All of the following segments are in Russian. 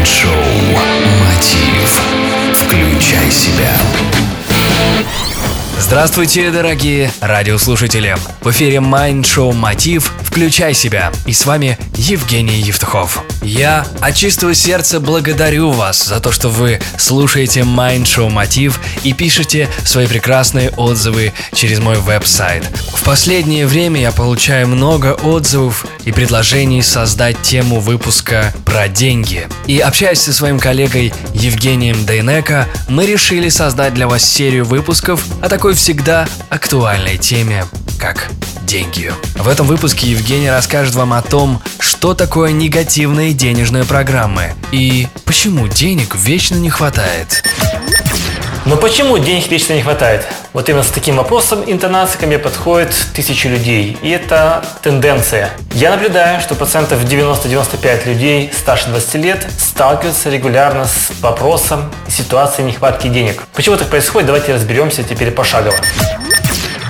Майнд-шоу «Мотив». Включай себя. Здравствуйте, дорогие радиослушатели! В эфире Mind Мотив «Включай себя» и с вами Евгений Евтухов. Я от чистого сердца благодарю вас за то, что вы слушаете Mind Show Мотив и пишете свои прекрасные отзывы через мой веб-сайт. В последнее время я получаю много отзывов и предложений создать тему выпуска про деньги. И общаясь со своим коллегой Евгением Дейнека, мы решили создать для вас серию выпусков о такой всегда актуальной теме, как деньги. В этом выпуске Евгений расскажет вам о том, что такое негативные денежные программы и почему денег вечно не хватает. Но почему денег вечно не хватает? Вот именно с таким вопросом, интонацией ко мне подходит тысячи людей. И это тенденция. Я наблюдаю, что процентов 90-95 людей старше 20 лет сталкиваются регулярно с вопросом ситуации нехватки денег. Почему так происходит, давайте разберемся теперь пошагово.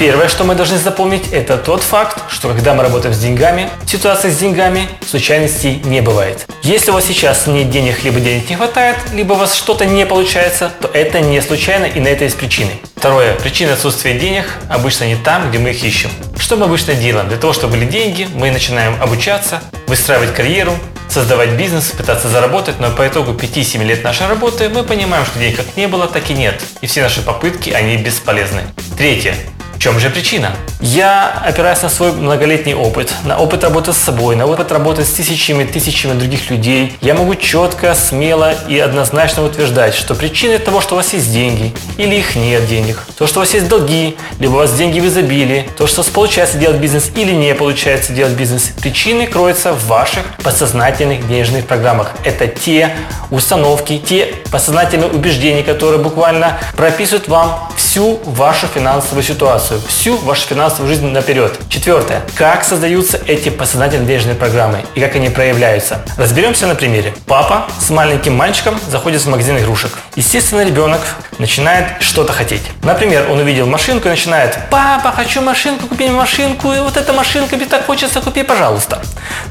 Первое, что мы должны запомнить, это тот факт, что когда мы работаем с деньгами, ситуация с деньгами случайностей не бывает. Если у вас сейчас нет денег, либо денег не хватает, либо у вас что-то не получается, то это не случайно и на это есть причины. Второе. Причина отсутствия денег обычно не там, где мы их ищем. Что мы обычно делаем? Для того, чтобы были деньги, мы начинаем обучаться, выстраивать карьеру, создавать бизнес, пытаться заработать, но по итогу 5-7 лет нашей работы мы понимаем, что денег как не было, так и нет. И все наши попытки, они бесполезны. Третье. Чем же причина? Я опираюсь на свой многолетний опыт, на опыт работы с собой, на опыт работы с тысячами тысячами других людей. Я могу четко, смело и однозначно утверждать, что причиной того, что у вас есть деньги или их нет денег, то, что у вас есть долги, либо у вас деньги в изобилии, то, что получается делать бизнес или не получается делать бизнес, причины кроются в ваших подсознательных денежных программах. Это те установки, те подсознательные убеждения, которые буквально прописывают вам всю вашу финансовую ситуацию ситуацию, всю вашу финансовую жизнь наперед. Четвертое. Как создаются эти подсознательные денежные программы и как они проявляются. Разберемся на примере. Папа с маленьким мальчиком заходит в магазин игрушек. Естественно, ребенок начинает что-то хотеть. Например, он увидел машинку и начинает «Папа, хочу машинку, купи мне машинку, и вот эта машинка мне так хочется, купи, пожалуйста».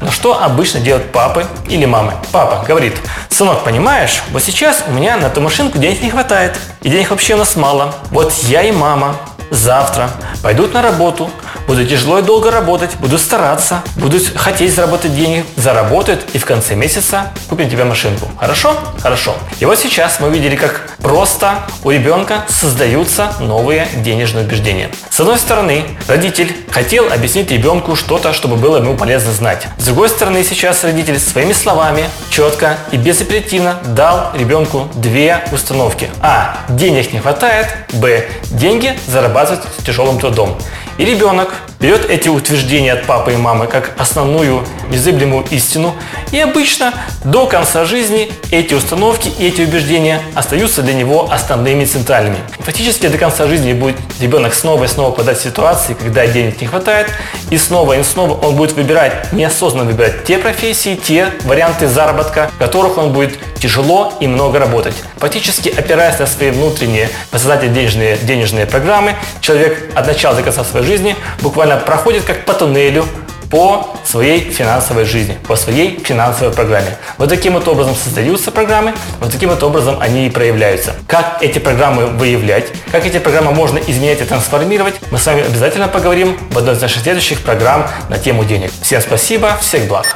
Но что обычно делают папы или мамы? Папа говорит «Сынок, понимаешь, вот сейчас у меня на эту машинку денег не хватает, и денег вообще у нас мало. Вот я и мама завтра пойдут на работу, буду тяжело и долго работать, буду стараться, буду хотеть заработать деньги, заработают и в конце месяца купим тебе машинку. Хорошо? Хорошо. И вот сейчас мы видели, как просто у ребенка создаются новые денежные убеждения. С одной стороны, родитель хотел объяснить ребенку что-то, чтобы было ему полезно знать. С другой стороны, сейчас родитель своими словами четко и безапеллятивно дал ребенку две установки. А. Денег не хватает. Б. Деньги зарабатывать тяжелым трудом. И ребенок берет эти утверждения от папы и мамы как основную незыблемую истину, и обычно до конца жизни эти установки и эти убеждения остаются для него основными центральными. Фактически до конца жизни будет ребенок снова и снова подать в ситуации, когда денег не хватает, и снова и снова он будет выбирать, неосознанно выбирать те профессии, те варианты заработка, в которых он будет тяжело и много работать. Фактически опираясь на свои внутренние подсознательные денежные, денежные программы, человек от начала до конца своей жизни буквально проходит как по туннелю по своей финансовой жизни, по своей финансовой программе. Вот таким вот образом создаются программы, вот таким вот образом они и проявляются. Как эти программы выявлять, как эти программы можно изменять и трансформировать, мы с вами обязательно поговорим в одной из наших следующих программ на тему денег. Всем спасибо, всех благ!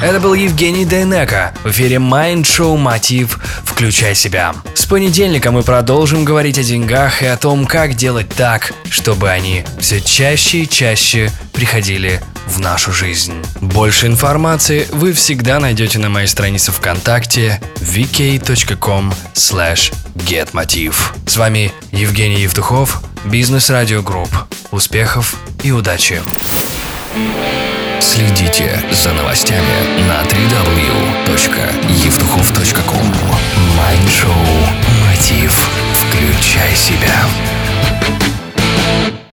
Это был Евгений Дейнека в эфире Mind Show Мотив включай себя. С понедельника мы продолжим говорить о деньгах и о том, как делать так, чтобы они все чаще и чаще приходили в нашу жизнь. Больше информации вы всегда найдете на моей странице ВКонтакте vk.com getmotiv. С вами Евгений Евтухов, Business Radio Group. Успехов и удачи! Следите за новостями на 3W Проверяй себя.